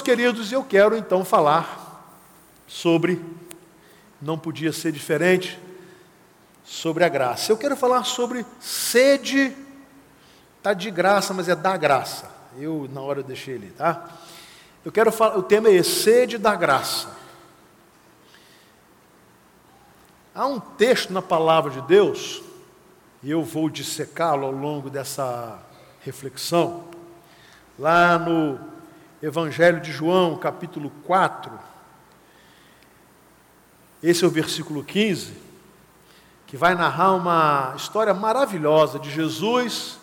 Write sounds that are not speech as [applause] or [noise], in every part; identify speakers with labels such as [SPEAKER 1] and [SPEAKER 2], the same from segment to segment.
[SPEAKER 1] queridos, eu quero então falar sobre, não podia ser diferente, sobre a graça. Eu quero falar sobre sede, está de graça, mas é da graça. Eu, na hora, eu deixei ele, tá? Eu quero falar, o tema é esse, sede da graça. Há um texto na palavra de Deus, e eu vou dissecá-lo ao longo dessa reflexão, lá no Evangelho de João, capítulo 4, esse é o versículo 15, que vai narrar uma história maravilhosa de Jesus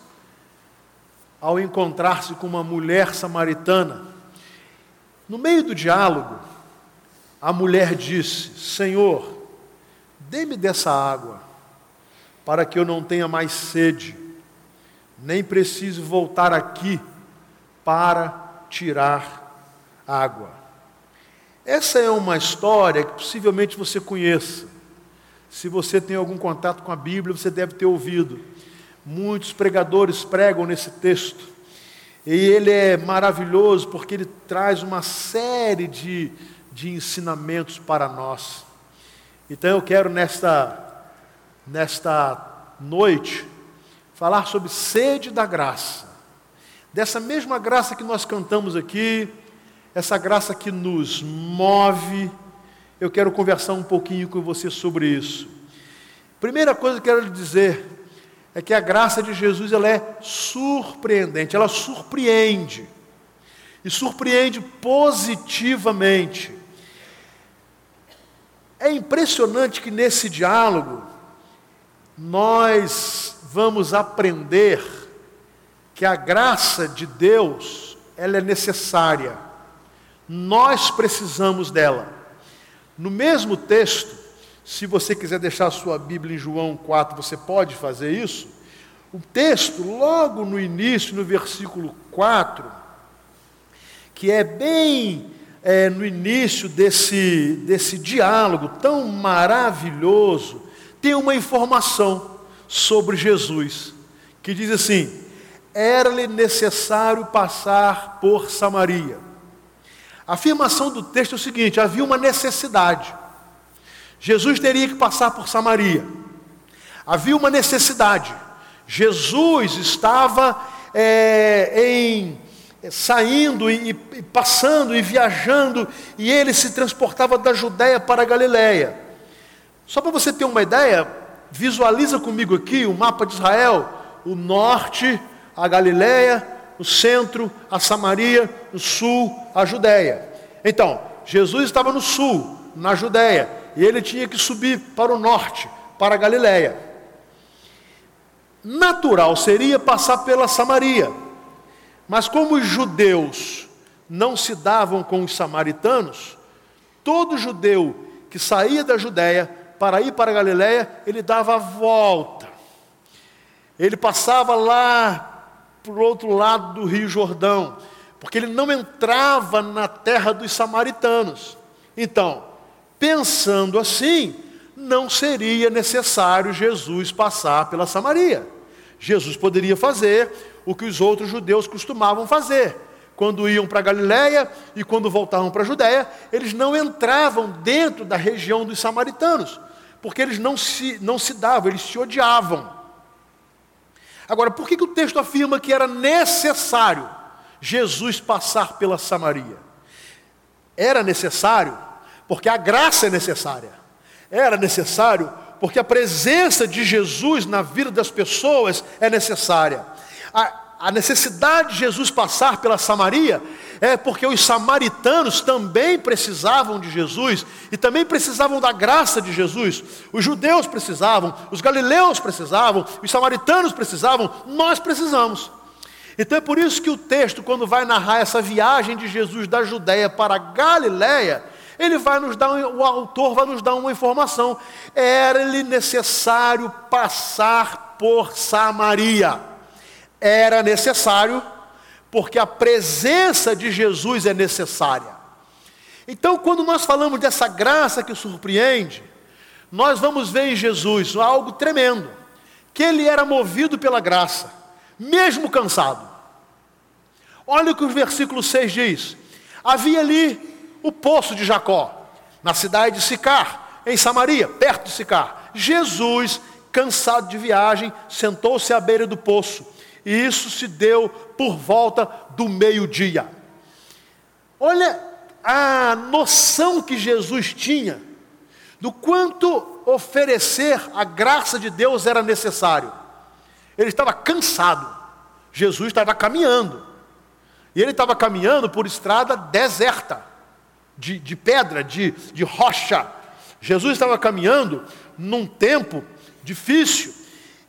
[SPEAKER 1] ao encontrar-se com uma mulher samaritana. No meio do diálogo, a mulher disse: Senhor, dê-me dessa água, para que eu não tenha mais sede, nem preciso voltar aqui para tirar água. Essa é uma história que possivelmente você conheça. Se você tem algum contato com a Bíblia, você deve ter ouvido. Muitos pregadores pregam nesse texto. E ele é maravilhoso porque ele traz uma série de, de ensinamentos para nós. Então eu quero nesta, nesta noite falar sobre sede da graça. Dessa mesma graça que nós cantamos aqui, essa graça que nos move, eu quero conversar um pouquinho com você sobre isso. Primeira coisa que eu quero lhe dizer é que a graça de Jesus ela é surpreendente, ela surpreende. E surpreende positivamente. É impressionante que nesse diálogo nós vamos aprender que a graça de Deus, ela é necessária. Nós precisamos dela. No mesmo texto, se você quiser deixar a sua Bíblia em João 4, você pode fazer isso. O texto, logo no início, no versículo 4, que é bem é, no início desse, desse diálogo tão maravilhoso, tem uma informação sobre Jesus, que diz assim: era-lhe necessário passar por Samaria. A afirmação do texto é o seguinte: havia uma necessidade. Jesus teria que passar por Samaria. Havia uma necessidade. Jesus estava é, em saindo e, e, passando e viajando, e ele se transportava da Judéia para a Galiléia. Só para você ter uma ideia, visualiza comigo aqui o mapa de Israel, o norte, a Galiléia, o centro, a Samaria, o sul, a Judéia. Então, Jesus estava no sul, na Judéia, e ele tinha que subir para o norte, para a Galiléia. Natural seria passar pela Samaria. Mas como os judeus não se davam com os samaritanos, todo judeu que saía da Judéia para ir para a Galiléia, ele dava a volta. Ele passava lá para o outro lado do Rio Jordão, porque ele não entrava na terra dos samaritanos. Então, pensando assim, não seria necessário Jesus passar pela Samaria. Jesus poderia fazer o que os outros judeus costumavam fazer. Quando iam para Galiléia e quando voltavam para a Judéia, eles não entravam dentro da região dos samaritanos, porque eles não se, não se davam, eles se odiavam. Agora, por que, que o texto afirma que era necessário Jesus passar pela Samaria? Era necessário porque a graça é necessária. Era necessário porque a presença de Jesus na vida das pessoas é necessária a, a necessidade de Jesus passar pela Samaria é porque os samaritanos também precisavam de Jesus e também precisavam da graça de Jesus. Os judeus precisavam, os galileus precisavam, os samaritanos precisavam, nós precisamos. Então é por isso que o texto, quando vai narrar essa viagem de Jesus da Judéia para a Galiléia, ele vai nos dar, o autor vai nos dar uma informação. Era-lhe necessário passar por Samaria era necessário, porque a presença de Jesus é necessária. Então, quando nós falamos dessa graça que surpreende, nós vamos ver em Jesus algo tremendo, que ele era movido pela graça, mesmo cansado. Olha o que o versículo 6 diz: Havia ali o poço de Jacó, na cidade de Sicar, em Samaria, perto de Sicar. Jesus, cansado de viagem, sentou-se à beira do poço. E isso se deu por volta do meio-dia. Olha a noção que Jesus tinha do quanto oferecer a graça de Deus era necessário. Ele estava cansado. Jesus estava caminhando. E ele estava caminhando por estrada deserta, de, de pedra, de, de rocha. Jesus estava caminhando num tempo difícil.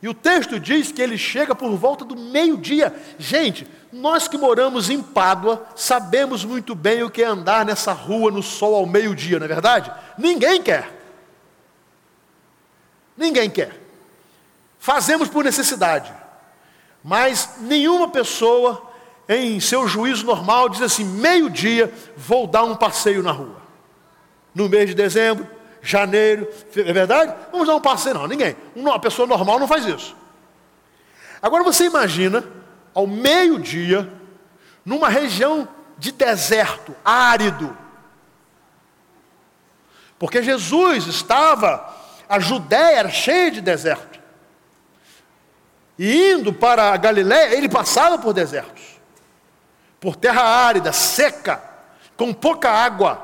[SPEAKER 1] E o texto diz que ele chega por volta do meio-dia. Gente, nós que moramos em Pádua sabemos muito bem o que é andar nessa rua no sol ao meio-dia, não é verdade? Ninguém quer. Ninguém quer. Fazemos por necessidade. Mas nenhuma pessoa, em seu juízo normal, diz assim: meio-dia, vou dar um passeio na rua. No mês de dezembro, janeiro, é verdade? Vamos dar um passeio, não, ninguém. Uma pessoa normal não faz isso. Agora você imagina, ao meio-dia, numa região de deserto, árido. Porque Jesus estava, a Judéia era cheia de deserto. E indo para a Galiléia, ele passava por desertos, por terra árida, seca, com pouca água.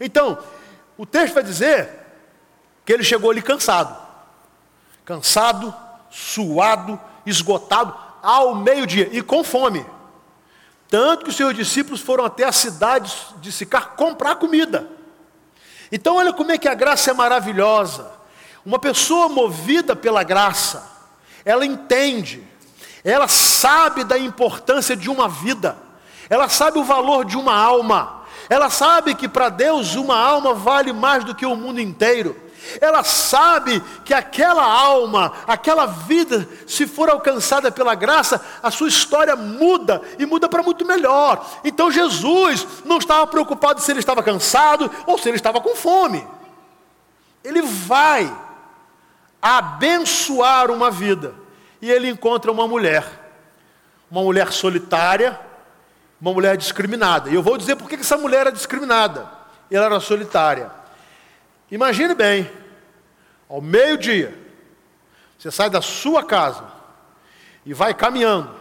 [SPEAKER 1] Então, o texto vai dizer que ele chegou ali cansado, cansado, suado, esgotado, ao meio-dia e com fome. Tanto que os seus discípulos foram até a cidade de Sicar comprar comida. Então, olha como é que a graça é maravilhosa. Uma pessoa movida pela graça, ela entende, ela sabe da importância de uma vida, ela sabe o valor de uma alma, ela sabe que para Deus uma alma vale mais do que o mundo inteiro. Ela sabe que aquela alma, aquela vida, se for alcançada pela graça, a sua história muda e muda para muito melhor. Então Jesus não estava preocupado se ele estava cansado ou se ele estava com fome. Ele vai abençoar uma vida. E ele encontra uma mulher, uma mulher solitária, uma mulher discriminada. E eu vou dizer por que essa mulher era discriminada. Ela era solitária. Imagine bem, ao meio-dia, você sai da sua casa e vai caminhando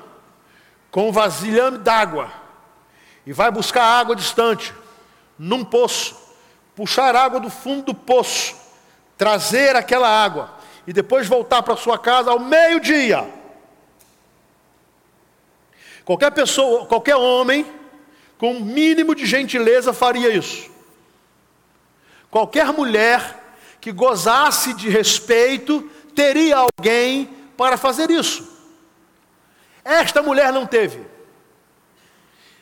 [SPEAKER 1] com um vasilhame d'água e vai buscar água distante, num poço, puxar água do fundo do poço, trazer aquela água e depois voltar para sua casa ao meio-dia. Qualquer pessoa, qualquer homem, com um mínimo de gentileza, faria isso. Qualquer mulher que gozasse de respeito, teria alguém para fazer isso. Esta mulher não teve.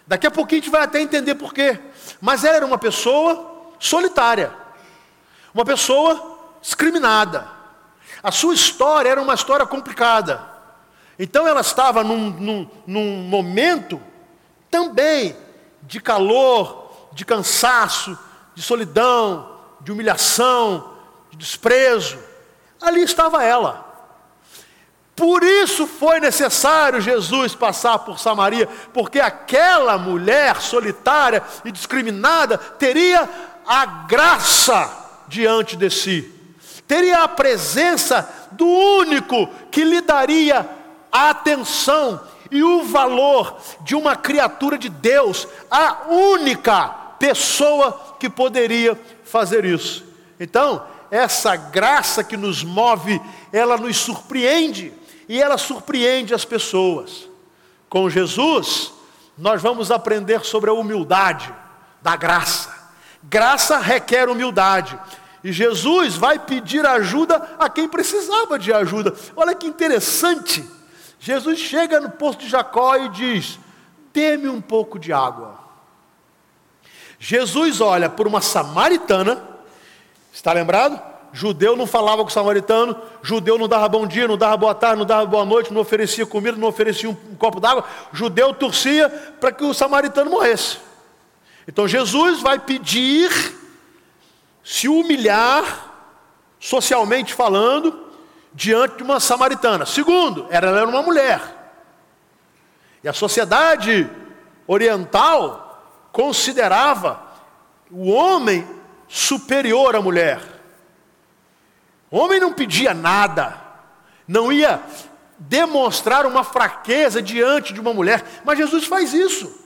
[SPEAKER 1] Daqui a pouquinho a gente vai até entender por quê. Mas ela era uma pessoa solitária, uma pessoa discriminada. A sua história era uma história complicada. Então ela estava num, num, num momento também de calor, de cansaço, de solidão, de humilhação, de desprezo. Ali estava ela. Por isso foi necessário Jesus passar por Samaria, porque aquela mulher solitária e discriminada teria a graça diante de si teria a presença do único que lhe daria a atenção e o valor de uma criatura de Deus, a única pessoa que poderia fazer isso. Então, essa graça que nos move, ela nos surpreende e ela surpreende as pessoas. Com Jesus, nós vamos aprender sobre a humildade da graça. Graça requer humildade. E Jesus vai pedir ajuda a quem precisava de ajuda. Olha que interessante. Jesus chega no posto de Jacó e diz: Dê-me um pouco de água. Jesus olha por uma samaritana, está lembrado? Judeu não falava com samaritano, judeu não dava bom dia, não dava boa tarde, não dava boa noite, não oferecia comida, não oferecia um copo d'água. Judeu torcia para que o samaritano morresse. Então Jesus vai pedir se humilhar, socialmente falando, diante de uma samaritana. Segundo, ela era uma mulher. E a sociedade oriental considerava o homem superior à mulher. O homem não pedia nada, não ia demonstrar uma fraqueza diante de uma mulher, mas Jesus faz isso.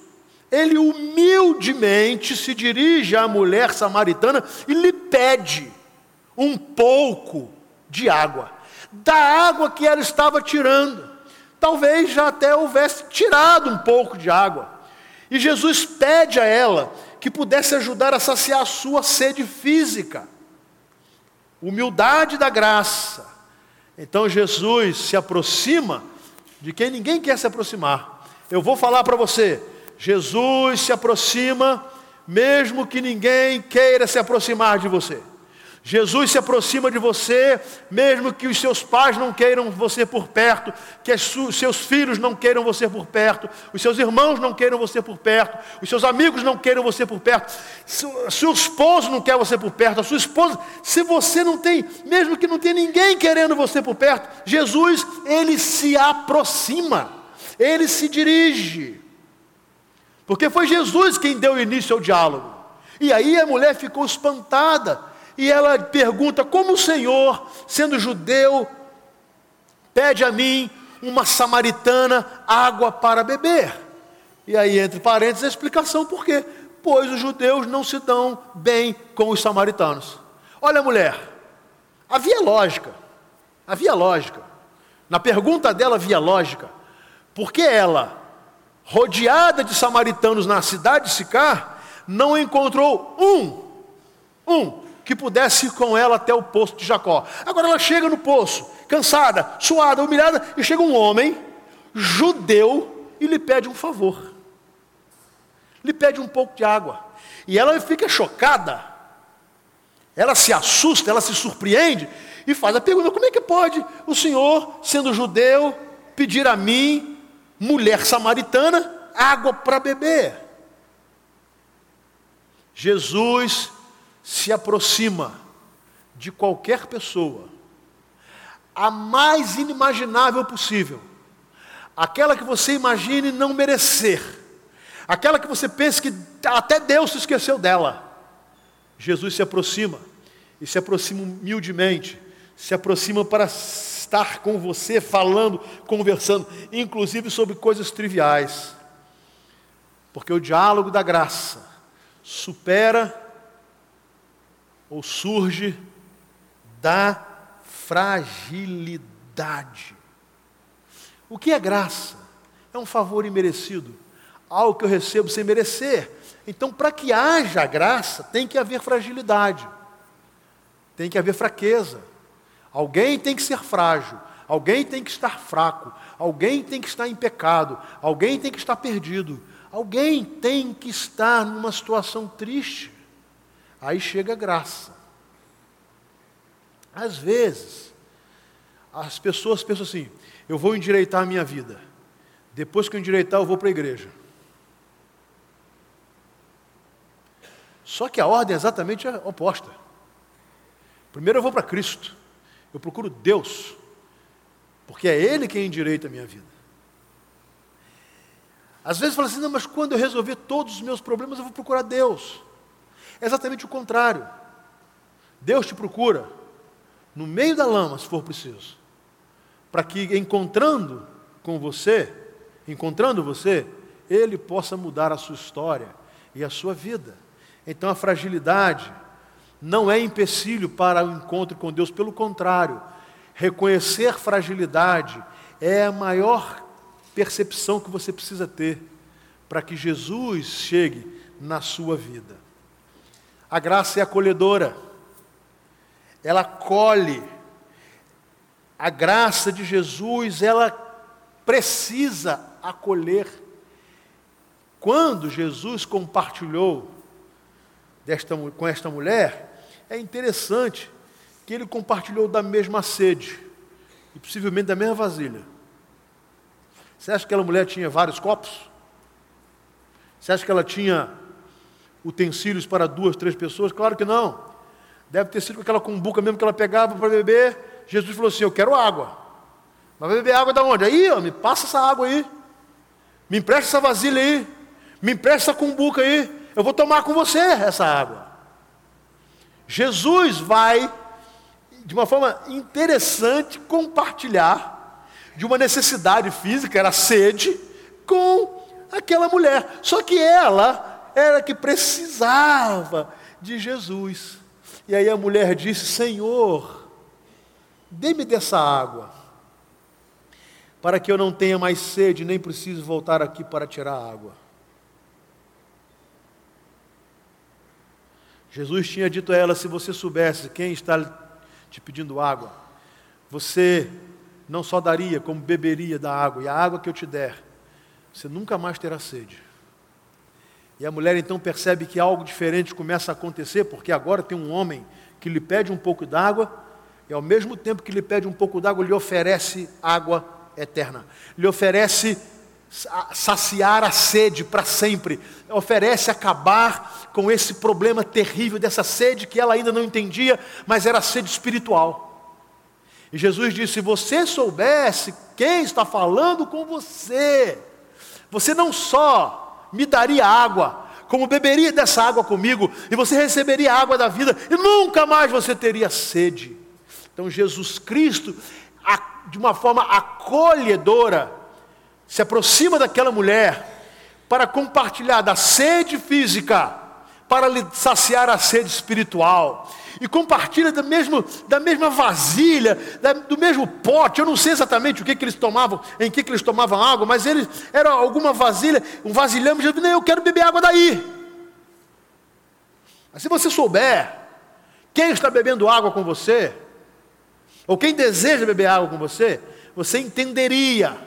[SPEAKER 1] Ele humildemente se dirige à mulher samaritana e lhe pede um pouco de água, da água que ela estava tirando. Talvez já até houvesse tirado um pouco de água. E Jesus pede a ela que pudesse ajudar a saciar a sua sede física. Humildade da graça. Então Jesus se aproxima de quem ninguém quer se aproximar. Eu vou falar para você, Jesus se aproxima mesmo que ninguém queira se aproximar de você. Jesus se aproxima de você, mesmo que os seus pais não queiram você por perto, que os seus filhos não queiram você por perto, os seus irmãos não queiram você por perto, os seus amigos não queiram você por perto, seu esposo não quer você por perto, a sua esposa, se você não tem, mesmo que não tenha ninguém querendo você por perto, Jesus, ele se aproxima, ele se dirige, porque foi Jesus quem deu início ao diálogo. E aí a mulher ficou espantada e ela pergunta: como o Senhor, sendo judeu, pede a mim, uma samaritana, água para beber? E aí, entre parênteses, a explicação por quê. Pois os judeus não se dão bem com os samaritanos. Olha, mulher, havia lógica, havia lógica. Na pergunta dela havia lógica. Porque ela, rodeada de samaritanos na cidade de Sicar, não encontrou um, um, que pudesse ir com ela até o poço de Jacó. Agora ela chega no poço, cansada, suada, humilhada, e chega um homem, judeu, e lhe pede um favor. Lhe pede um pouco de água. E ela fica chocada. Ela se assusta, ela se surpreende e faz a pergunta: como é que pode o senhor, sendo judeu, pedir a mim, mulher samaritana, água para beber? Jesus se aproxima de qualquer pessoa, a mais inimaginável possível, aquela que você imagine não merecer, aquela que você pense que até Deus se esqueceu dela. Jesus se aproxima, e se aproxima humildemente, se aproxima para estar com você, falando, conversando, inclusive sobre coisas triviais, porque o diálogo da graça supera ou surge da fragilidade. O que é graça? É um favor imerecido, algo que eu recebo sem merecer. Então, para que haja graça, tem que haver fragilidade, tem que haver fraqueza. Alguém tem que ser frágil, alguém tem que estar fraco, alguém tem que estar em pecado, alguém tem que estar perdido, alguém tem que estar numa situação triste. Aí chega a graça. Às vezes, as pessoas pensam assim: eu vou endireitar a minha vida. Depois que eu endireitar, eu vou para a igreja. Só que a ordem é exatamente a oposta. Primeiro eu vou para Cristo. Eu procuro Deus. Porque é Ele quem endireita a minha vida. Às vezes fala assim, não, mas quando eu resolver todos os meus problemas, eu vou procurar Deus. É exatamente o contrário. Deus te procura no meio da lama, se for preciso, para que encontrando com você, encontrando você, Ele possa mudar a sua história e a sua vida. Então a fragilidade não é empecilho para o encontro com Deus, pelo contrário, reconhecer fragilidade é a maior percepção que você precisa ter para que Jesus chegue na sua vida. A graça é acolhedora, ela colhe. A graça de Jesus, ela precisa acolher. Quando Jesus compartilhou desta, com esta mulher, é interessante que ele compartilhou da mesma sede e possivelmente da mesma vasilha. Você acha que aquela mulher tinha vários copos? Você acha que ela tinha utensílios para duas, três pessoas? Claro que não. Deve ter sido com aquela cumbuca mesmo que ela pegava para beber. Jesus falou assim: Eu quero água. Mas vai beber água da onde? Aí, ó, me passa essa água aí. Me empresta essa vasilha aí. Me empresta essa cumbuca aí. eu vou tomar com você essa água. Jesus vai, de uma forma interessante, compartilhar de uma necessidade física, era sede, com aquela mulher. Só que ela era que precisava de Jesus. E aí a mulher disse: Senhor, dê-me dessa água, para que eu não tenha mais sede, nem preciso voltar aqui para tirar água. Jesus tinha dito a ela: se você soubesse quem está te pedindo água, você não só daria, como beberia da água, e a água que eu te der, você nunca mais terá sede. E a mulher então percebe que algo diferente começa a acontecer, porque agora tem um homem que lhe pede um pouco d'água, e ao mesmo tempo que lhe pede um pouco d'água, lhe oferece água eterna, lhe oferece saciar a sede para sempre, oferece acabar com esse problema terrível dessa sede que ela ainda não entendia, mas era sede espiritual. E Jesus disse: Se você soubesse quem está falando com você, você não só me daria água, como beberia dessa água comigo, e você receberia a água da vida, e nunca mais você teria sede. Então, Jesus Cristo, de uma forma acolhedora, se aproxima daquela mulher para compartilhar da sede física, para lhe saciar a sede espiritual. E compartilha da, mesmo, da mesma vasilha, da, do mesmo pote. Eu não sei exatamente o que, que eles tomavam, em que, que eles tomavam água, mas eles era alguma vasilha, um vasilhame, Jesus, eu quero beber água daí. Mas se você souber quem está bebendo água com você, ou quem deseja beber água com você, você entenderia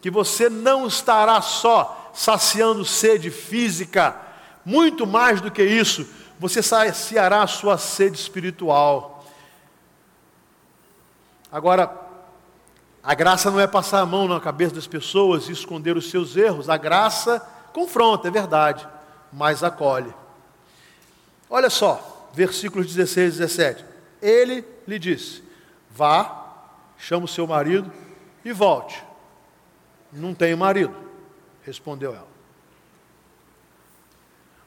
[SPEAKER 1] que você não estará só saciando sede física, muito mais do que isso, você saciará a sua sede espiritual. Agora, a graça não é passar a mão na cabeça das pessoas e esconder os seus erros, a graça confronta, é verdade, mas acolhe. Olha só, versículos 16 e 17. Ele lhe disse: Vá, chama o seu marido e volte. Não tenho marido, respondeu ela.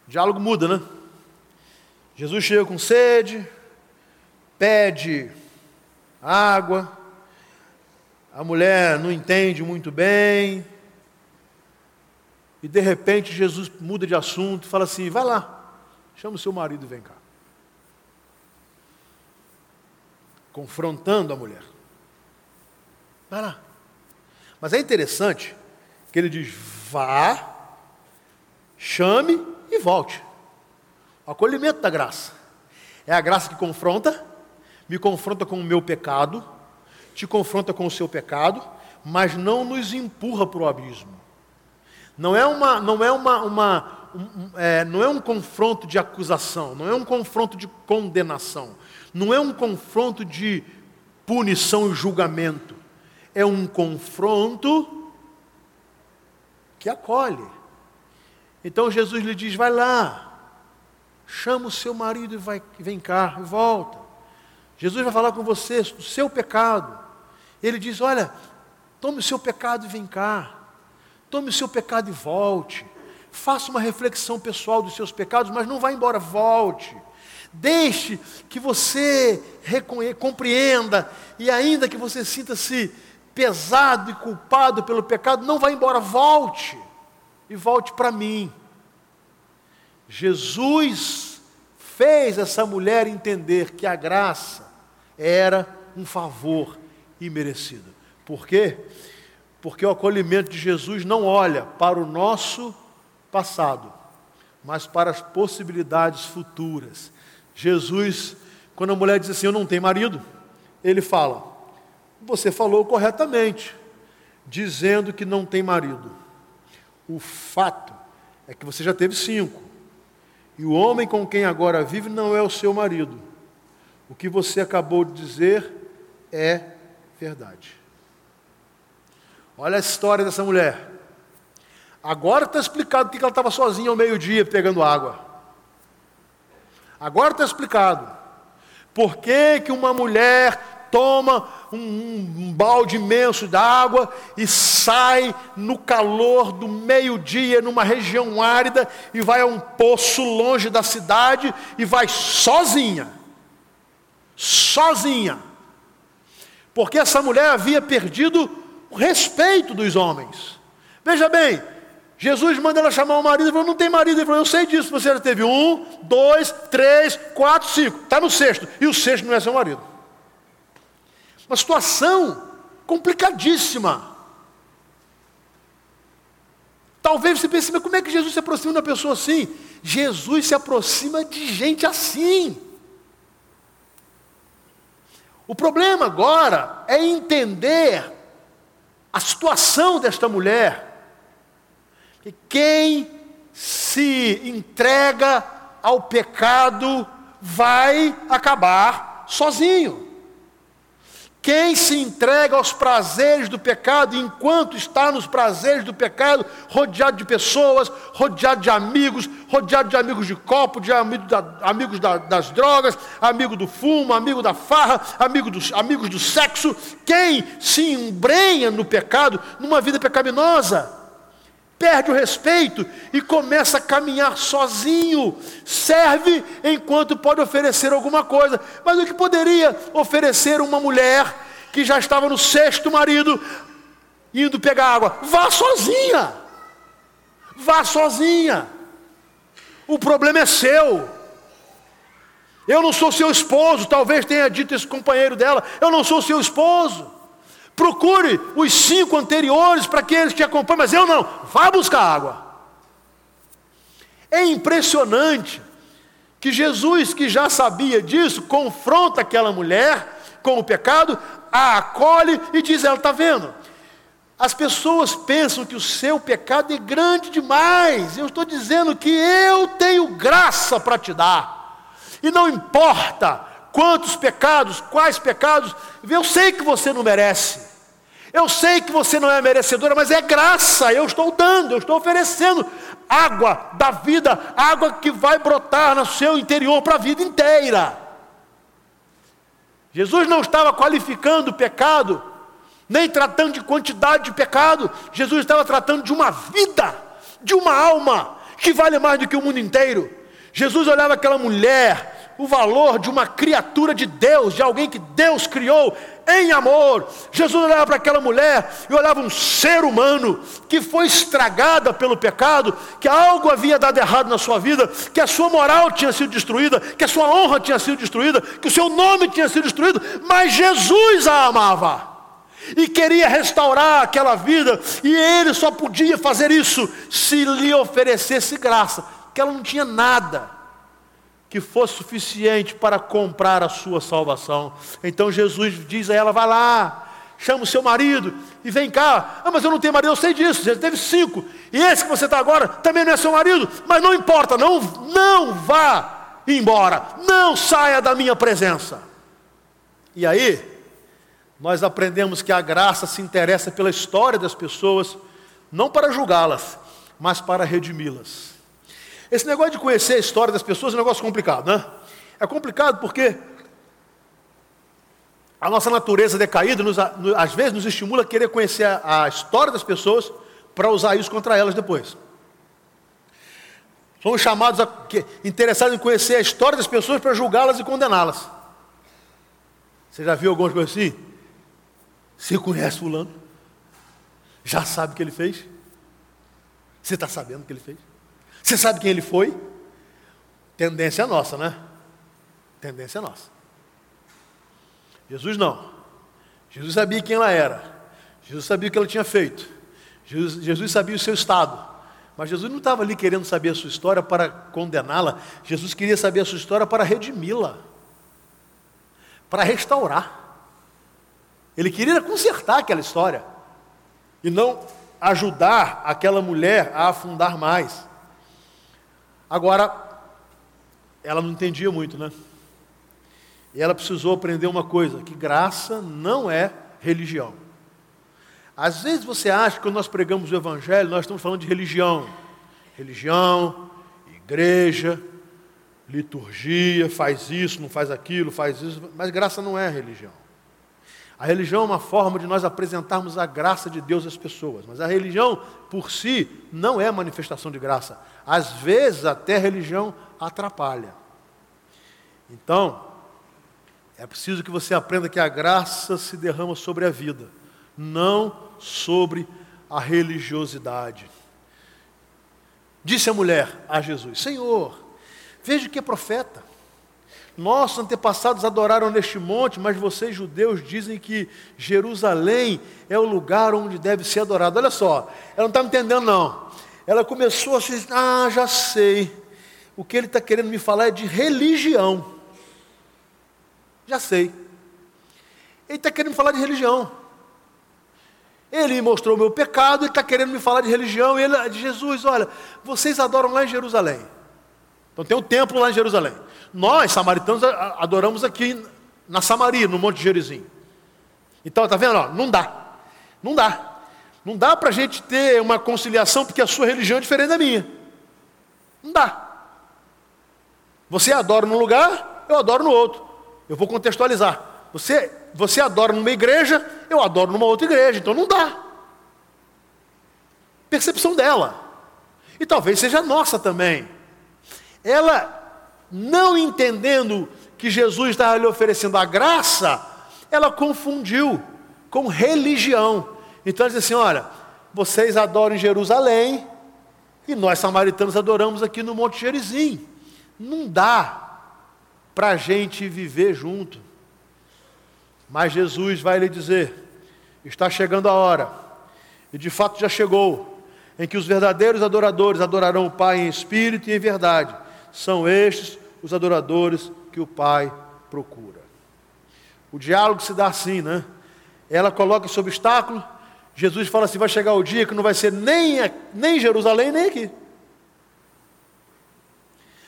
[SPEAKER 1] O diálogo muda, né? Jesus chega com sede, pede água, a mulher não entende muito bem, e de repente Jesus muda de assunto fala assim: vai lá, chama o seu marido e vem cá. Confrontando a mulher. Vai lá. Mas é interessante que ele diz: vá, chame e volte. O acolhimento da graça. É a graça que confronta, me confronta com o meu pecado, te confronta com o seu pecado, mas não nos empurra para o abismo. Não é uma, não é uma, uma um, é, não é um confronto de acusação, não é um confronto de condenação, não é um confronto de punição e julgamento é um confronto que acolhe. Então Jesus lhe diz: vai lá, chama o seu marido e vai, vem cá, e volta. Jesus vai falar com você do seu pecado. Ele diz: olha, tome o seu pecado e vem cá. Tome o seu pecado e volte. Faça uma reflexão pessoal dos seus pecados, mas não vá embora, volte. Deixe que você compreenda e ainda que você sinta-se pesado e culpado pelo pecado, não vá embora, volte. E volte para mim. Jesus fez essa mulher entender que a graça era um favor imerecido. Por quê? Porque o acolhimento de Jesus não olha para o nosso passado, mas para as possibilidades futuras. Jesus, quando a mulher diz assim: Eu não tenho marido, ele fala: você falou corretamente, dizendo que não tem marido. O fato é que você já teve cinco. E o homem com quem agora vive não é o seu marido. O que você acabou de dizer é verdade. Olha a história dessa mulher. Agora está explicado porque ela estava sozinha ao meio-dia pegando água. Agora está explicado. Por que, que uma mulher toma um, um balde imenso d'água e sai no calor do meio-dia, numa região árida, e vai a um poço longe da cidade e vai sozinha. Sozinha. Porque essa mulher havia perdido o respeito dos homens. Veja bem, Jesus manda ela chamar o marido e falou: Não tem marido. Ele falou: Eu sei disso. Você já teve um, dois, três, quatro, cinco. Está no sexto. E o sexto não é seu marido. Uma situação complicadíssima. Talvez você pense, mas como é que Jesus se aproxima de uma pessoa assim? Jesus se aproxima de gente assim. O problema agora é entender a situação desta mulher que quem se entrega ao pecado vai acabar sozinho. Quem se entrega aos prazeres do pecado, enquanto está nos prazeres do pecado, rodeado de pessoas, rodeado de amigos, rodeado de amigos de copo, de amigos, da, amigos da, das drogas, amigo do fumo, amigo da farra, amigo dos, amigos do sexo, quem se embrenha no pecado, numa vida pecaminosa, perde o respeito e começa a caminhar sozinho. Serve enquanto pode oferecer alguma coisa. Mas o que poderia oferecer uma mulher que já estava no sexto marido, indo pegar água? Vá sozinha. Vá sozinha. O problema é seu. Eu não sou seu esposo, talvez tenha dito esse companheiro dela. Eu não sou seu esposo. Procure os cinco anteriores para que eles te acompanhem, mas eu não. Vá buscar água. É impressionante que Jesus, que já sabia disso, confronta aquela mulher com o pecado, a acolhe e diz: Ela está vendo? As pessoas pensam que o seu pecado é grande demais. Eu estou dizendo que eu tenho graça para te dar. E não importa quantos pecados, quais pecados, eu sei que você não merece. Eu sei que você não é merecedora, mas é graça, eu estou dando, eu estou oferecendo água da vida, água que vai brotar no seu interior para a vida inteira. Jesus não estava qualificando o pecado, nem tratando de quantidade de pecado, Jesus estava tratando de uma vida, de uma alma, que vale mais do que o mundo inteiro. Jesus olhava aquela mulher, o valor de uma criatura de Deus, de alguém que Deus criou em amor. Jesus olhava para aquela mulher e olhava um ser humano que foi estragada pelo pecado, que algo havia dado errado na sua vida, que a sua moral tinha sido destruída, que a sua honra tinha sido destruída, que o seu nome tinha sido destruído, mas Jesus a amava. E queria restaurar aquela vida, e ele só podia fazer isso se lhe oferecesse graça, que ela não tinha nada que fosse suficiente para comprar a sua salvação. Então Jesus diz a ela: vai lá, chama o seu marido e vem cá. Ah, mas eu não tenho marido, eu sei disso, você teve cinco. E esse que você está agora também não é seu marido, mas não importa, não, não vá embora, não saia da minha presença. E aí, nós aprendemos que a graça se interessa pela história das pessoas, não para julgá-las, mas para redimi-las. Esse negócio de conhecer a história das pessoas é um negócio complicado, né? É complicado porque a nossa natureza decaída nos, às vezes nos estimula a querer conhecer a, a história das pessoas para usar isso contra elas depois. Somos chamados a, que, interessados em conhecer a história das pessoas para julgá-las e condená-las. Você já viu algumas coisas assim? Você conhece fulano? Já sabe o que ele fez? Você está sabendo o que ele fez? Você sabe quem ele foi? Tendência nossa, né? Tendência nossa. Jesus não. Jesus sabia quem ela era. Jesus sabia o que ela tinha feito. Jesus, Jesus sabia o seu estado. Mas Jesus não estava ali querendo saber a sua história para condená-la. Jesus queria saber a sua história para redimi-la. Para restaurar. Ele queria consertar aquela história. E não ajudar aquela mulher a afundar mais. Agora, ela não entendia muito, né? E ela precisou aprender uma coisa: que graça não é religião. Às vezes você acha que quando nós pregamos o Evangelho, nós estamos falando de religião. Religião, igreja, liturgia, faz isso, não faz aquilo, faz isso. Mas graça não é religião. A religião é uma forma de nós apresentarmos a graça de Deus às pessoas, mas a religião por si não é manifestação de graça. Às vezes até a religião atrapalha. Então, é preciso que você aprenda que a graça se derrama sobre a vida, não sobre a religiosidade. Disse a mulher a Jesus: Senhor, veja que é profeta. Nossos antepassados adoraram neste monte, mas vocês, judeus, dizem que Jerusalém é o lugar onde deve ser adorado. Olha só, ela não está me entendendo, não. Ela começou assim: ah, já sei. O que ele está querendo me falar é de religião. Já sei. Ele está querendo me falar de religião. Ele mostrou o meu pecado, ele está querendo me falar de religião. E ele de Jesus: olha, vocês adoram lá em Jerusalém. Então tem um templo lá em Jerusalém. Nós, samaritanos, adoramos aqui na Samaria, no Monte Gerizim. Então, está vendo? Não dá. Não dá. Não dá para a gente ter uma conciliação porque a sua religião é diferente da minha. Não dá. Você adora num lugar, eu adoro no outro. Eu vou contextualizar. Você, você adora numa igreja, eu adoro numa outra igreja. Então não dá. Percepção dela. E talvez seja nossa também. Ela não entendendo que Jesus estava lhe oferecendo a graça, ela confundiu com religião. Então ela diz assim: olha, vocês adoram em Jerusalém e nós samaritanos adoramos aqui no Monte Gerizim. Não dá para a gente viver junto. Mas Jesus vai lhe dizer: está chegando a hora, e de fato já chegou, em que os verdadeiros adoradores adorarão o Pai em espírito e em verdade são estes os adoradores que o Pai procura. O diálogo se dá assim, né? Ela coloca esse obstáculo, Jesus fala assim: vai chegar o dia que não vai ser nem, nem Jerusalém, nem aqui.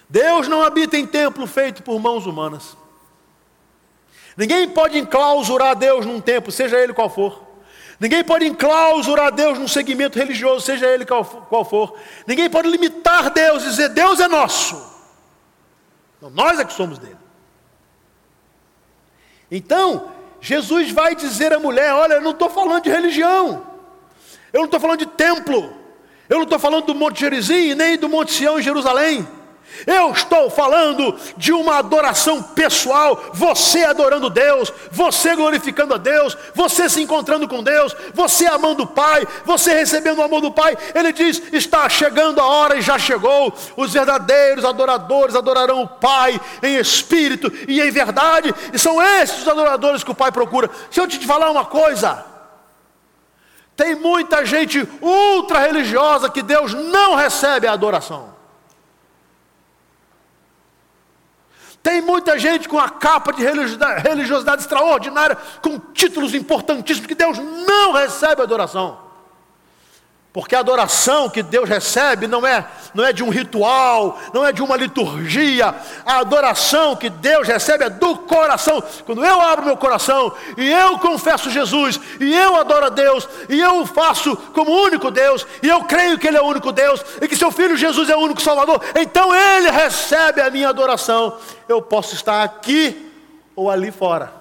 [SPEAKER 1] Deus não habita em templo feito por mãos humanas. Ninguém pode enclausurar Deus num templo, seja ele qual for. Ninguém pode enclausurar Deus num segmento religioso, seja ele qual for. Ninguém pode limitar Deus e dizer: Deus é nosso. Não, nós é que somos dele. Então, Jesus vai dizer à mulher: Olha, eu não estou falando de religião, eu não estou falando de templo, eu não estou falando do Monte Gerizim, nem do Monte Sião em Jerusalém. Eu estou falando de uma adoração pessoal, você adorando Deus, você glorificando a Deus, você se encontrando com Deus, você amando o Pai, você recebendo o amor do Pai. Ele diz: está chegando a hora e já chegou. Os verdadeiros adoradores adorarão o Pai em espírito e em verdade, e são esses os adoradores que o Pai procura. Se eu te falar uma coisa, tem muita gente ultra religiosa que Deus não recebe a adoração. Tem muita gente com a capa de religiosidade, extraordinária, com títulos importantíssimos, que Deus não recebe adoração. Porque a adoração que Deus recebe não é, não é de um ritual, não é de uma liturgia. A adoração que Deus recebe é do coração. Quando eu abro meu coração e eu confesso Jesus, e eu adoro a Deus, e eu o faço como único Deus, e eu creio que Ele é o único Deus, e que seu Filho Jesus é o único Salvador, então Ele recebe a minha adoração. Eu posso estar aqui ou ali fora.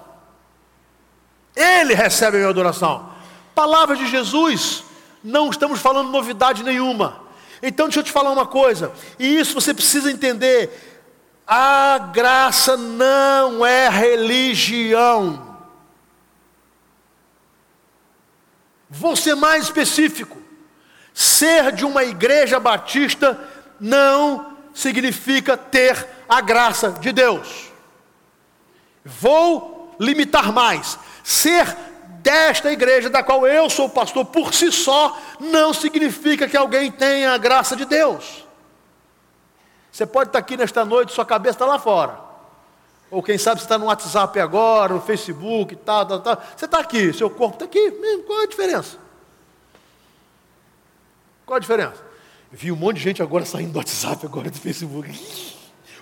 [SPEAKER 1] Ele recebe a minha adoração. Palavra de Jesus não estamos falando novidade nenhuma. Então deixa eu te falar uma coisa, e isso você precisa entender: a graça não é religião. Vou ser mais específico: ser de uma igreja batista não significa ter a graça de Deus. Vou limitar mais: ser desta igreja, da qual eu sou pastor, por si só, não significa que alguém tenha a graça de Deus. Você pode estar aqui nesta noite, sua cabeça está lá fora. Ou quem sabe você está no WhatsApp agora, no Facebook e tal, tal, tal. Você está aqui, seu corpo está aqui. Qual é a diferença? Qual a diferença? Vi um monte de gente agora saindo do WhatsApp, agora do Facebook.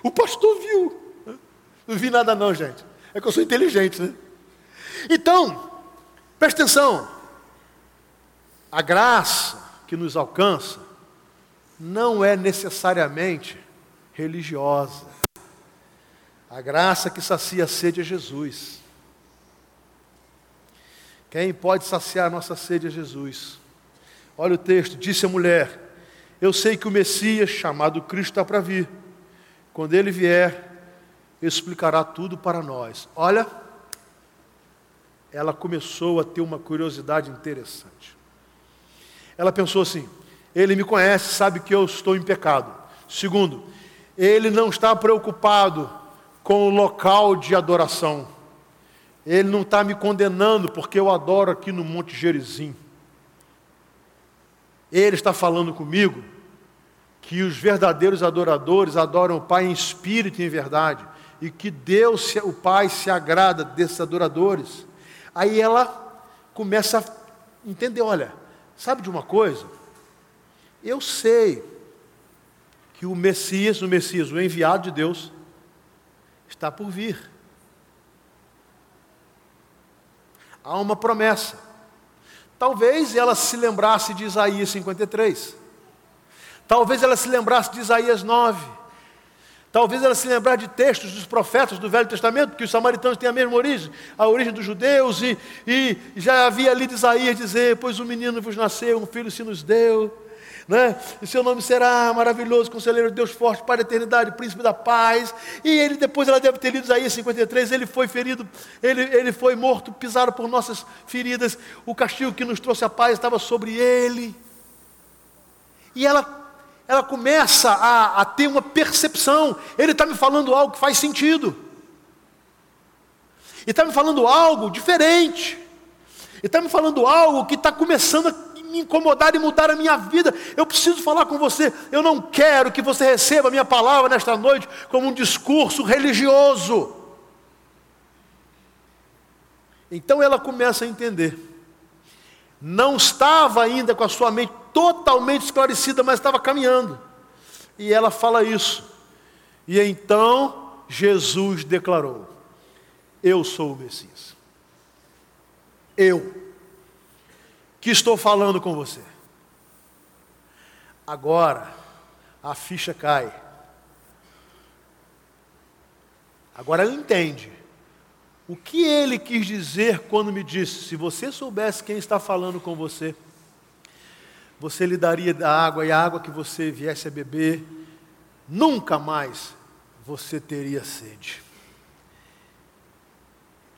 [SPEAKER 1] O pastor viu. Não vi nada não, gente. É que eu sou inteligente, né? Então, Preste atenção. A graça que nos alcança não é necessariamente religiosa. A graça que sacia a sede é Jesus. Quem pode saciar a nossa sede é Jesus. Olha o texto: disse a mulher: Eu sei que o Messias, chamado Cristo, está para vir. Quando ele vier, explicará tudo para nós. Olha, ela começou a ter uma curiosidade interessante. Ela pensou assim: ele me conhece, sabe que eu estou em pecado. Segundo, ele não está preocupado com o local de adoração. Ele não está me condenando porque eu adoro aqui no Monte Gerizim. Ele está falando comigo que os verdadeiros adoradores adoram o Pai em espírito e em verdade, e que Deus, o Pai, se agrada desses adoradores. Aí ela começa a entender: olha, sabe de uma coisa? Eu sei que o Messias, o Messias, o enviado de Deus, está por vir. Há uma promessa. Talvez ela se lembrasse de Isaías 53. Talvez ela se lembrasse de Isaías 9. Talvez ela se lembrasse de textos dos profetas do Velho Testamento, porque os samaritanos têm a mesma origem, a origem dos judeus, e, e já havia ali de Isaías dizer: Pois um menino vos nasceu, um filho se nos deu né? E seu nome será maravilhoso, conselheiro de Deus forte, para a eternidade, príncipe da paz. E ele depois ela deve ter lido Isaías 53, ele foi ferido, ele, ele foi morto, pisado por nossas feridas. O castigo que nos trouxe a paz estava sobre ele. E ela ela começa a, a ter uma percepção. Ele está me falando algo que faz sentido. E está me falando algo diferente. E está me falando algo que está começando a me incomodar e mudar a minha vida. Eu preciso falar com você. Eu não quero que você receba a minha palavra nesta noite como um discurso religioso. Então ela começa a entender. Não estava ainda com a sua mente totalmente esclarecida, mas estava caminhando. E ela fala isso. E então Jesus declarou: Eu sou o Messias. Eu que estou falando com você. Agora, a ficha cai. Agora ela entende. O que ele quis dizer quando me disse: se você soubesse quem está falando com você, você lhe daria da água e a água que você viesse a beber, nunca mais você teria sede.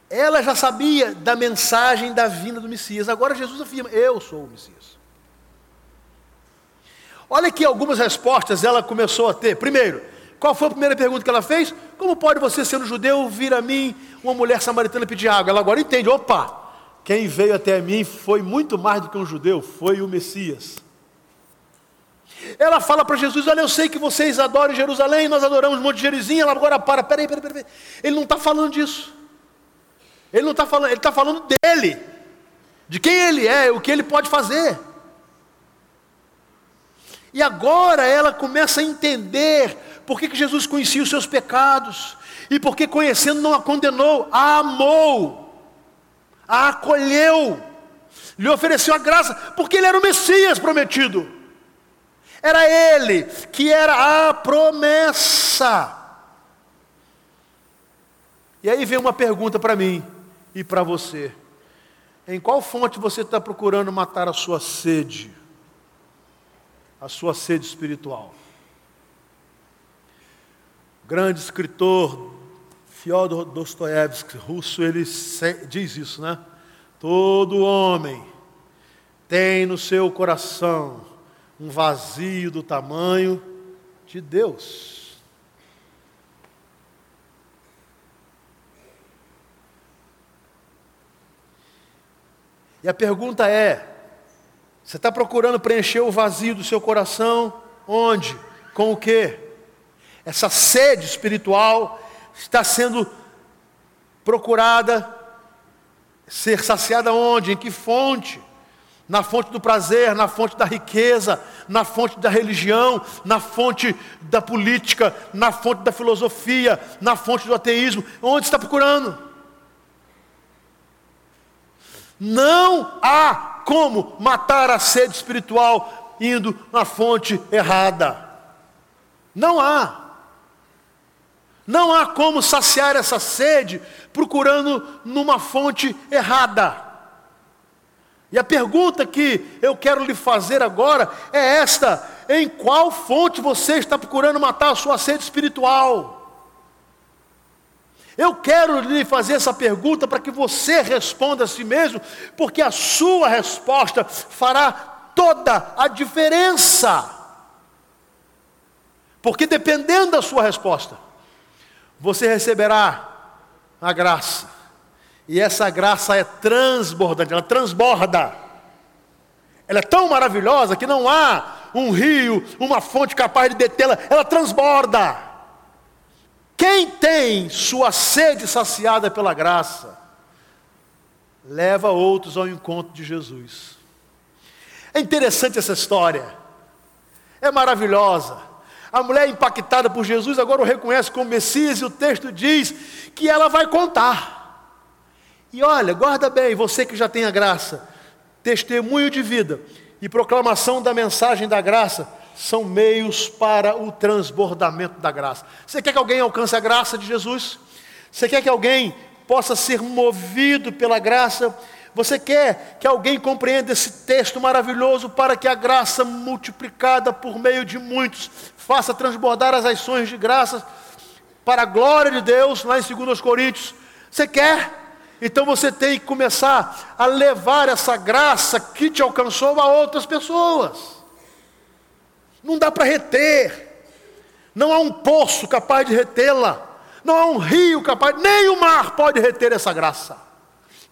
[SPEAKER 1] Ela já sabia da mensagem da vinda do Messias. Agora Jesus afirma: Eu sou o Messias. Olha aqui algumas respostas ela começou a ter. Primeiro, qual foi a primeira pergunta que ela fez? Como pode você, sendo judeu, vir a mim, uma mulher samaritana, pedir água? Ela agora entende: opa, quem veio até mim foi muito mais do que um judeu, foi o Messias. Ela fala para Jesus: Olha, eu sei que vocês adoram Jerusalém, nós adoramos Monte Gerizim. Ela agora para, peraí, peraí, peraí. Ele não está falando disso. Ele não está falando, ele está falando dele, de quem ele é, o que ele pode fazer. E agora ela começa a entender por que, que Jesus conhecia os seus pecados, e porque conhecendo não a condenou, a amou, a acolheu, lhe ofereceu a graça, porque ele era o Messias prometido. Era ele que era a promessa. E aí vem uma pergunta para mim e para você. Em qual fonte você está procurando matar a sua sede? A sua sede espiritual. Grande escritor Fyodor Dostoevsky, russo, ele diz isso, né? Todo homem tem no seu coração um vazio do tamanho de Deus. E a pergunta é: você está procurando preencher o vazio do seu coração? Onde? Com o quê? Essa sede espiritual está sendo procurada ser saciada onde? Em que fonte? Na fonte do prazer, na fonte da riqueza, na fonte da religião, na fonte da política, na fonte da filosofia, na fonte do ateísmo. Onde está procurando? Não há como matar a sede espiritual indo na fonte errada. Não há. Não há como saciar essa sede procurando numa fonte errada. E a pergunta que eu quero lhe fazer agora é esta: em qual fonte você está procurando matar a sua sede espiritual? Eu quero lhe fazer essa pergunta para que você responda a si mesmo, porque a sua resposta fará toda a diferença. Porque dependendo da sua resposta, você receberá a graça. E essa graça é transbordante, ela transborda. Ela é tão maravilhosa que não há um rio, uma fonte capaz de detê-la, ela transborda. Quem tem sua sede saciada pela graça, leva outros ao encontro de Jesus. É interessante essa história, é maravilhosa. A mulher impactada por Jesus agora o reconhece como Messias, e o texto diz que ela vai contar. E olha, guarda bem, você que já tem a graça, testemunho de vida e proclamação da mensagem da graça são meios para o transbordamento da graça. Você quer que alguém alcance a graça de Jesus? Você quer que alguém possa ser movido pela graça? Você quer que alguém compreenda esse texto maravilhoso para que a graça multiplicada por meio de muitos faça transbordar as ações de graça para a glória de Deus, lá em 2 Coríntios? Você quer? Então você tem que começar a levar essa graça que te alcançou a outras pessoas. Não dá para reter. Não há um poço capaz de retê-la. Não há um rio capaz, nem o mar pode reter essa graça.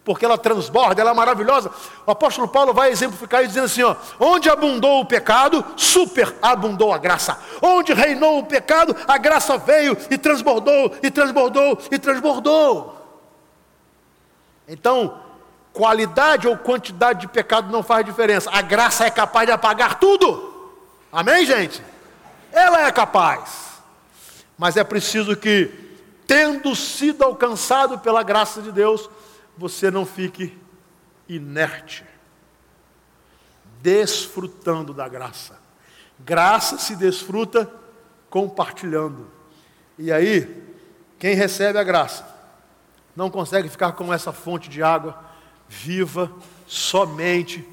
[SPEAKER 1] Porque ela transborda, ela é maravilhosa. O apóstolo Paulo vai exemplificar isso dizendo assim: ó, onde abundou o pecado, superabundou a graça. Onde reinou o pecado, a graça veio e transbordou, e transbordou, e transbordou. Então, qualidade ou quantidade de pecado não faz diferença. A graça é capaz de apagar tudo. Amém, gente? Ela é capaz. Mas é preciso que, tendo sido alcançado pela graça de Deus, você não fique inerte, desfrutando da graça. Graça se desfruta compartilhando. E aí, quem recebe a graça não consegue ficar com essa fonte de água viva somente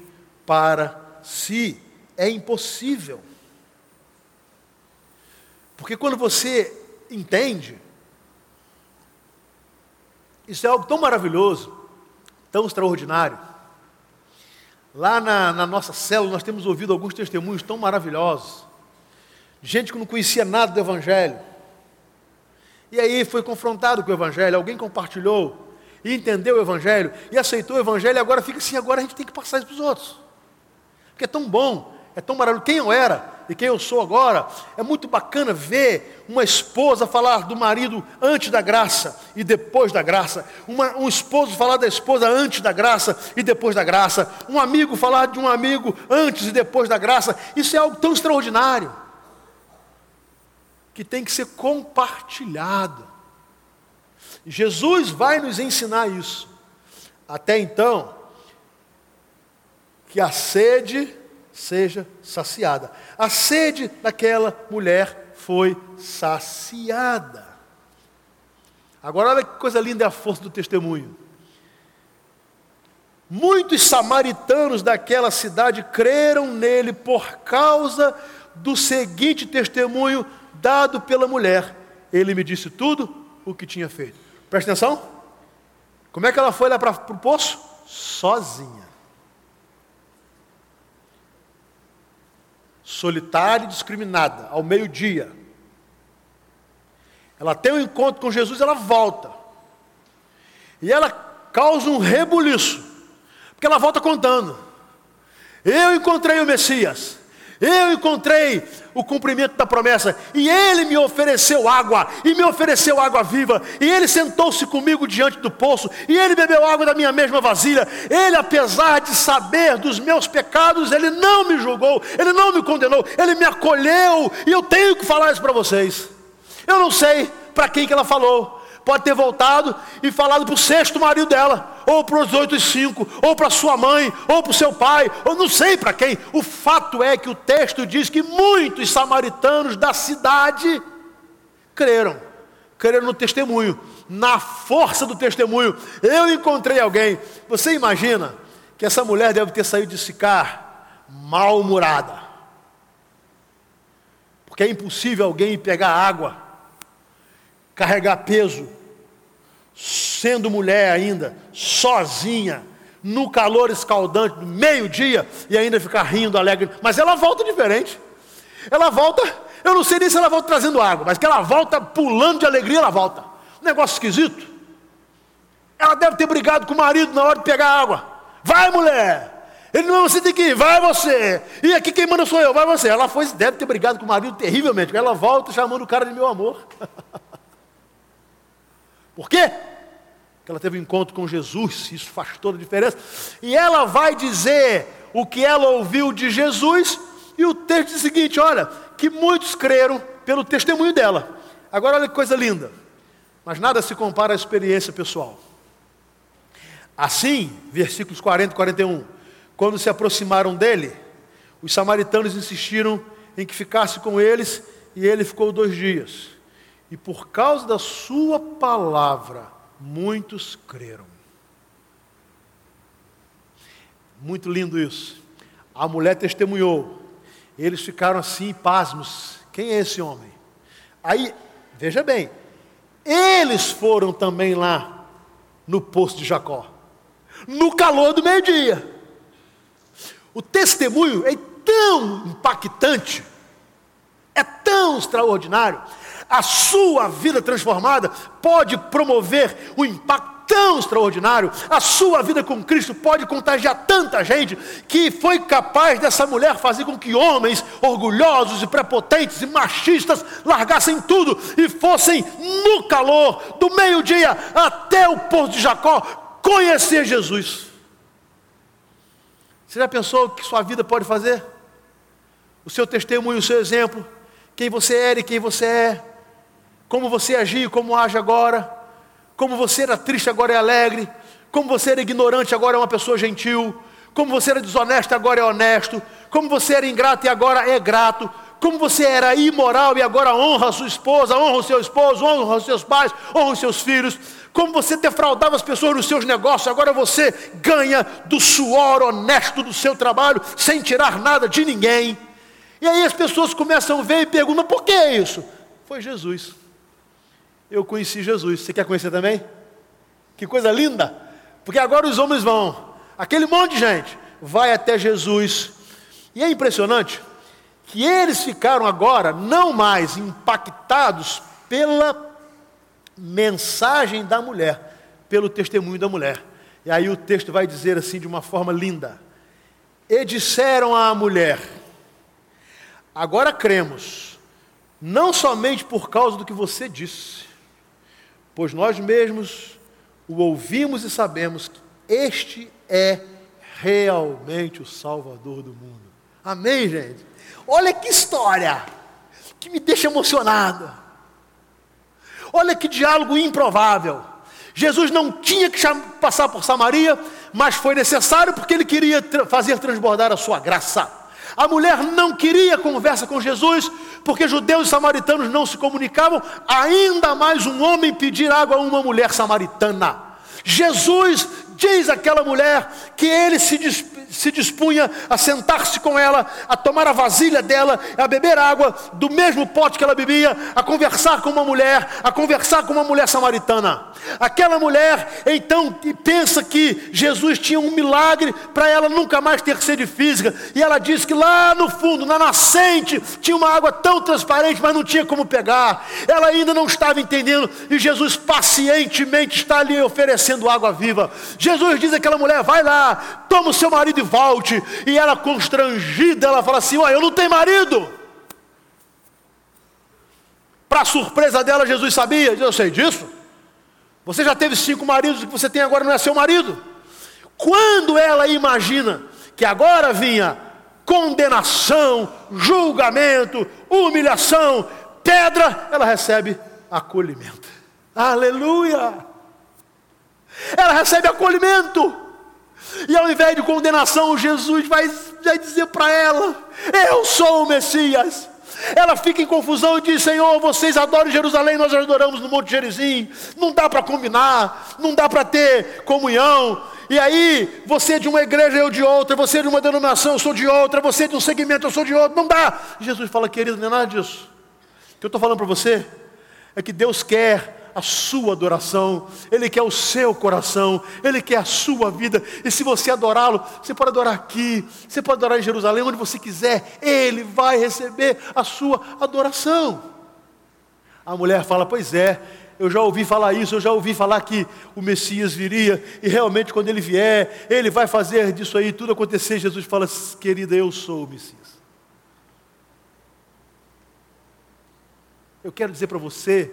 [SPEAKER 1] para si. É impossível. Porque quando você entende, isso é algo tão maravilhoso, tão extraordinário. Lá na, na nossa célula nós temos ouvido alguns testemunhos tão maravilhosos. Gente que não conhecia nada do Evangelho e aí foi confrontado com o Evangelho, alguém compartilhou e entendeu o Evangelho e aceitou o Evangelho, e agora fica assim: agora a gente tem que passar isso para os outros. Porque é tão bom, é tão maravilhoso. Quem eu era e quem eu sou agora, é muito bacana ver uma esposa falar do marido antes da graça e depois da graça, uma, um esposo falar da esposa antes da graça e depois da graça, um amigo falar de um amigo antes e depois da graça. Isso é algo tão extraordinário que tem que ser compartilhado. Jesus vai nos ensinar isso. Até então, que a sede seja saciada. A sede daquela mulher foi saciada. Agora, olha que coisa linda é a força do testemunho. Muitos samaritanos daquela cidade creram nele por causa do seguinte testemunho dado pela mulher. Ele me disse tudo o que tinha feito. Presta atenção. Como é que ela foi lá para o poço? Sozinha. Solitária e discriminada, ao meio-dia. Ela tem um encontro com Jesus, ela volta. E ela causa um rebuliço. Porque ela volta contando. Eu encontrei o Messias. Eu encontrei o cumprimento da promessa, e ele me ofereceu água, e me ofereceu água viva, e ele sentou-se comigo diante do poço, e ele bebeu água da minha mesma vasilha. Ele, apesar de saber dos meus pecados, ele não me julgou, ele não me condenou, ele me acolheu, e eu tenho que falar isso para vocês. Eu não sei para quem que ela falou, pode ter voltado e falado para o sexto marido dela, ou para os oito e cinco, ou para sua mãe, ou para o seu pai, ou não sei para quem. O fato é que o texto diz que muitos samaritanos da cidade creram, creram no testemunho, na força do testemunho. Eu encontrei alguém. Você imagina que essa mulher deve ter saído de Sicar mal-humorada. Porque é impossível alguém pegar água, carregar peso, sendo mulher ainda, sozinha, no calor escaldante, no meio-dia, e ainda ficar rindo alegre. Mas ela volta diferente. Ela volta, eu não sei nem se ela volta trazendo água, mas que ela volta pulando de alegria, ela volta. Um negócio esquisito. Ela deve ter brigado com o marido na hora de pegar água. Vai, mulher! Ele não, você tem que ir, vai você. E aqui quem manda sou eu, vai você. Ela foi, deve ter brigado com o marido terrivelmente. Ela volta chamando o cara de meu amor. [laughs] Por quê? que ela teve um encontro com Jesus, isso faz toda a diferença. E ela vai dizer o que ela ouviu de Jesus, e o texto diz o seguinte: olha, que muitos creram pelo testemunho dela. Agora, olha que coisa linda, mas nada se compara à experiência pessoal. Assim, versículos 40 e 41, quando se aproximaram dele, os samaritanos insistiram em que ficasse com eles, e ele ficou dois dias. E por causa da sua palavra, muitos creram. Muito lindo isso. A mulher testemunhou. Eles ficaram assim, pasmos. Quem é esse homem? Aí, veja bem, eles foram também lá no poço de Jacó, no calor do meio-dia. O testemunho é tão impactante, é tão extraordinário, a sua vida transformada pode promover um impacto tão extraordinário, a sua vida com Cristo pode contagiar tanta gente que foi capaz dessa mulher fazer com que homens orgulhosos e prepotentes e machistas largassem tudo e fossem no calor do meio-dia até o porto de Jacó conhecer Jesus. Você já pensou o que sua vida pode fazer? O seu testemunho, o seu exemplo, quem você era e quem você é como você agia, como age agora, como você era triste, agora é alegre, como você era ignorante, agora é uma pessoa gentil, como você era desonesto, agora é honesto, como você era ingrato e agora é grato, como você era imoral e agora honra a sua esposa, honra o seu esposo, honra os seus pais, honra os seus filhos, como você defraudava as pessoas nos seus negócios, agora você ganha do suor honesto do seu trabalho, sem tirar nada de ninguém. E aí as pessoas começam a ver e perguntam: por que isso? Foi Jesus eu conheci Jesus. Você quer conhecer também? Que coisa linda! Porque agora os homens vão, aquele monte de gente vai até Jesus. E é impressionante que eles ficaram agora não mais impactados pela mensagem da mulher, pelo testemunho da mulher. E aí o texto vai dizer assim de uma forma linda: E disseram à mulher: Agora cremos, não somente por causa do que você disse, pois nós mesmos o ouvimos e sabemos que este é realmente o Salvador do mundo. Amém, gente? Olha que história que me deixa emocionado. Olha que diálogo improvável. Jesus não tinha que passar por Samaria, mas foi necessário porque ele queria fazer transbordar a sua graça. A mulher não queria conversa com Jesus, porque judeus e samaritanos não se comunicavam, ainda mais um homem pedir água a uma mulher samaritana. Jesus diz àquela mulher que ele se se dispunha a sentar-se com ela, a tomar a vasilha dela, a beber água do mesmo pote que ela bebia, a conversar com uma mulher, a conversar com uma mulher samaritana. Aquela mulher então pensa que Jesus tinha um milagre para ela nunca mais ter sede física, e ela diz que lá no fundo, na nascente, tinha uma água tão transparente, mas não tinha como pegar. Ela ainda não estava entendendo, e Jesus pacientemente está ali oferecendo água viva. Jesus diz àquela mulher: vai lá, toma o seu marido volte. E ela, constrangida, ela fala assim: Olha, eu não tenho marido. Para surpresa dela, Jesus sabia, eu sei disso. Você já teve cinco maridos, o que você tem agora não é seu marido. Quando ela imagina que agora vinha condenação, julgamento, humilhação, pedra, ela recebe acolhimento. Aleluia! Ela recebe acolhimento. E ao invés de condenação, Jesus vai, vai dizer para ela: Eu sou o Messias. ela fica em confusão e diz: Senhor, vocês adoram Jerusalém, nós adoramos no Monte Gerizim. Não dá para combinar, não dá para ter comunhão. E aí, você é de uma igreja, eu de outra, você é de uma denominação, eu sou de outra, você é de um segmento, eu sou de outro. Não dá. Jesus fala, querido, não é nada disso. O que eu estou falando para você é que Deus quer a sua adoração, Ele quer o seu coração, Ele quer a sua vida. E se você adorá-lo, você pode adorar aqui, você pode adorar em Jerusalém, onde você quiser, Ele vai receber a sua adoração. A mulher fala: Pois é, eu já ouvi falar isso, eu já ouvi falar que o Messias viria, e realmente quando ele vier, ele vai fazer disso aí tudo acontecer. Jesus fala: Querida, eu sou o Messias. Eu quero dizer para você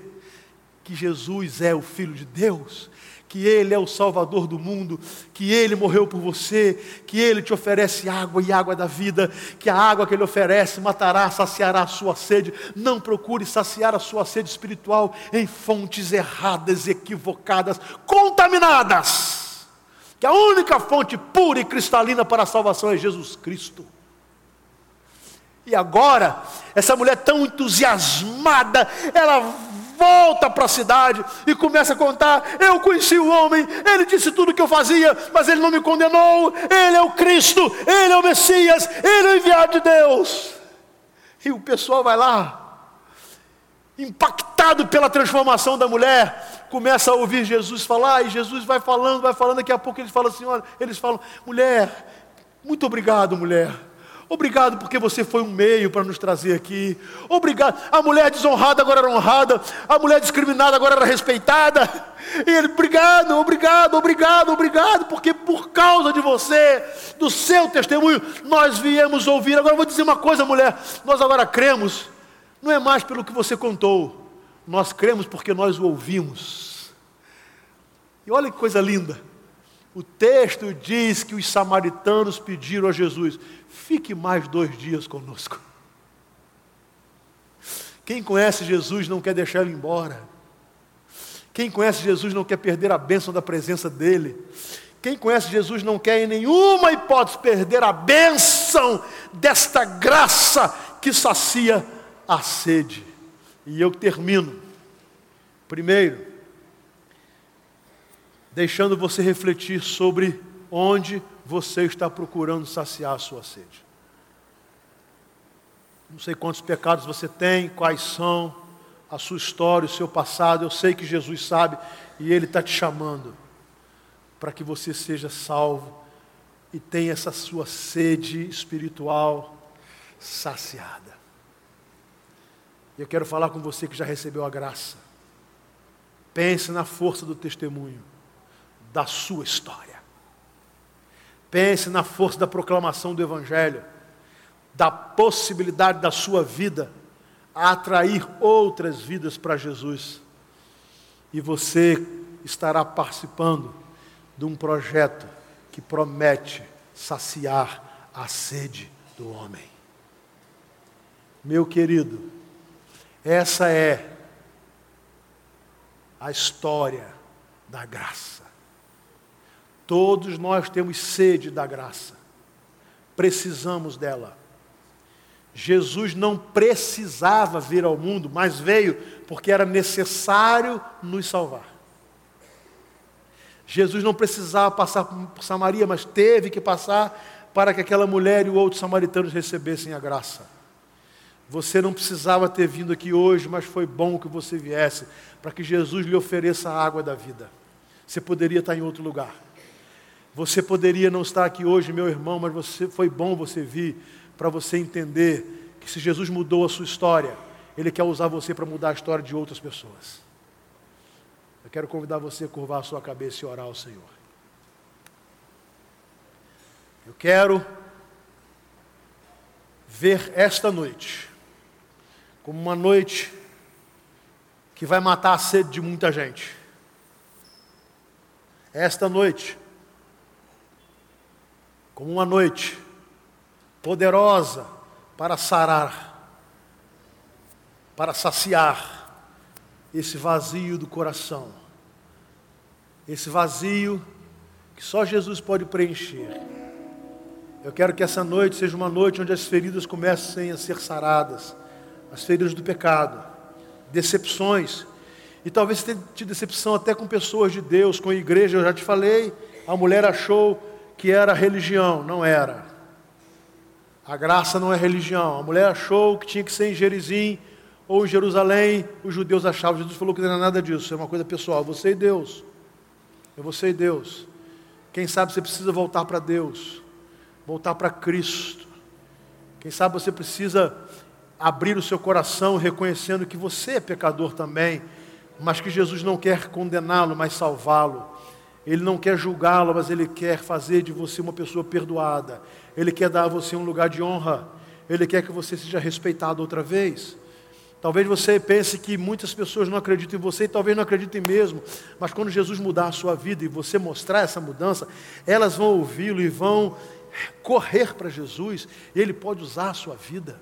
[SPEAKER 1] que Jesus é o Filho de Deus, que Ele é o Salvador do mundo, que Ele morreu por você, que Ele te oferece água e água da vida, que a água que Ele oferece matará, saciará a sua sede. Não procure saciar a sua sede espiritual em fontes erradas, equivocadas, contaminadas. Que a única fonte pura e cristalina para a salvação é Jesus Cristo. E agora, essa mulher tão entusiasmada, ela volta para a cidade e começa a contar: Eu conheci o homem, ele disse tudo o que eu fazia, mas ele não me condenou. Ele é o Cristo, ele é o Messias, ele é o enviado de Deus. E o pessoal vai lá, impactado pela transformação da mulher, começa a ouvir Jesus falar, e Jesus vai falando, vai falando, daqui a pouco eles falam assim: olha, eles falam, mulher, muito obrigado, mulher. Obrigado porque você foi um meio para nos trazer aqui. Obrigado. A mulher desonrada agora era honrada. A mulher discriminada agora era respeitada. E ele, obrigado, obrigado, obrigado, obrigado, porque por causa de você, do seu testemunho, nós viemos ouvir. Agora eu vou dizer uma coisa, mulher. Nós agora cremos, não é mais pelo que você contou. Nós cremos porque nós o ouvimos. E olha que coisa linda. O texto diz que os samaritanos pediram a Jesus: fique mais dois dias conosco. Quem conhece Jesus não quer deixar ele embora. Quem conhece Jesus não quer perder a bênção da presença dele. Quem conhece Jesus não quer em nenhuma hipótese perder a bênção desta graça que sacia a sede. E eu termino. Primeiro, deixando você refletir sobre onde você está procurando saciar a sua sede. Não sei quantos pecados você tem, quais são, a sua história, o seu passado. Eu sei que Jesus sabe e Ele está te chamando para que você seja salvo e tenha essa sua sede espiritual saciada. Eu quero falar com você que já recebeu a graça. Pense na força do testemunho da sua história. Pense na força da proclamação do Evangelho, da possibilidade da sua vida a atrair outras vidas para Jesus. E você estará participando de um projeto que promete saciar a sede do homem. Meu querido, essa é a história da graça. Todos nós temos sede da graça, precisamos dela. Jesus não precisava vir ao mundo, mas veio porque era necessário nos salvar. Jesus não precisava passar por Samaria, mas teve que passar para que aquela mulher e o outro samaritano recebessem a graça. Você não precisava ter vindo aqui hoje, mas foi bom que você viesse, para que Jesus lhe ofereça a água da vida. Você poderia estar em outro lugar. Você poderia não estar aqui hoje, meu irmão, mas você, foi bom você vir para você entender que se Jesus mudou a sua história, Ele quer usar você para mudar a história de outras pessoas. Eu quero convidar você a curvar a sua cabeça e orar ao Senhor. Eu quero ver esta noite como uma noite que vai matar a sede de muita gente. Esta noite como uma noite poderosa para sarar, para saciar esse vazio do coração, esse vazio que só Jesus pode preencher. Eu quero que essa noite seja uma noite onde as feridas comecem a ser saradas, as feridas do pecado, decepções. E talvez tenha tido decepção até com pessoas de Deus, com a igreja. Eu já te falei, a mulher achou que era religião, não era. A graça não é religião. A mulher achou que tinha que ser em Gerizim ou em Jerusalém. Os judeus achavam. Jesus falou que não era nada disso. É uma coisa pessoal. Você e Deus. É você e Deus. Quem sabe você precisa voltar para Deus. Voltar para Cristo. Quem sabe você precisa abrir o seu coração reconhecendo que você é pecador também. Mas que Jesus não quer condená-lo, mas salvá-lo. Ele não quer julgá-lo, mas ele quer fazer de você uma pessoa perdoada. Ele quer dar a você um lugar de honra. Ele quer que você seja respeitado outra vez. Talvez você pense que muitas pessoas não acreditam em você e talvez não acreditem mesmo, mas quando Jesus mudar a sua vida e você mostrar essa mudança, elas vão ouvi-lo e vão correr para Jesus, e ele pode usar a sua vida.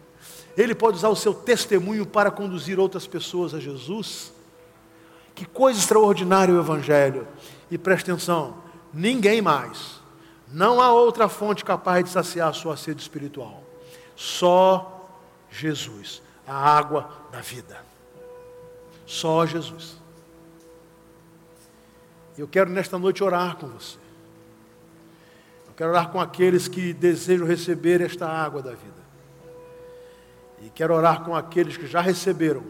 [SPEAKER 1] Ele pode usar o seu testemunho para conduzir outras pessoas a Jesus. Que coisa extraordinária o evangelho. E preste atenção, ninguém mais, não há outra fonte capaz de saciar a sua sede espiritual. Só Jesus, a água da vida. Só Jesus. Eu quero nesta noite orar com você. Eu quero orar com aqueles que desejam receber esta água da vida. E quero orar com aqueles que já receberam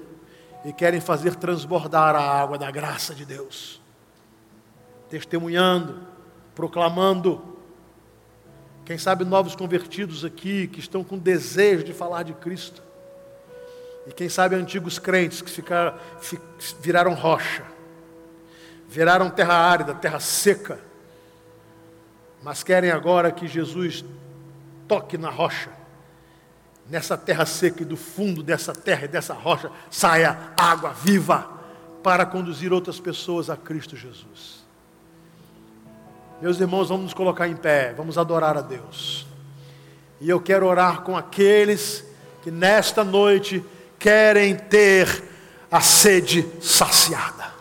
[SPEAKER 1] e querem fazer transbordar a água da graça de Deus testemunhando, proclamando. Quem sabe novos convertidos aqui que estão com desejo de falar de Cristo. E quem sabe antigos crentes que ficaram, viraram rocha, viraram terra árida, terra seca, mas querem agora que Jesus toque na rocha, nessa terra seca e do fundo dessa terra e dessa rocha saia água viva para conduzir outras pessoas a Cristo Jesus. Meus irmãos, vamos nos colocar em pé, vamos adorar a Deus. E eu quero orar com aqueles que nesta noite querem ter a sede saciada.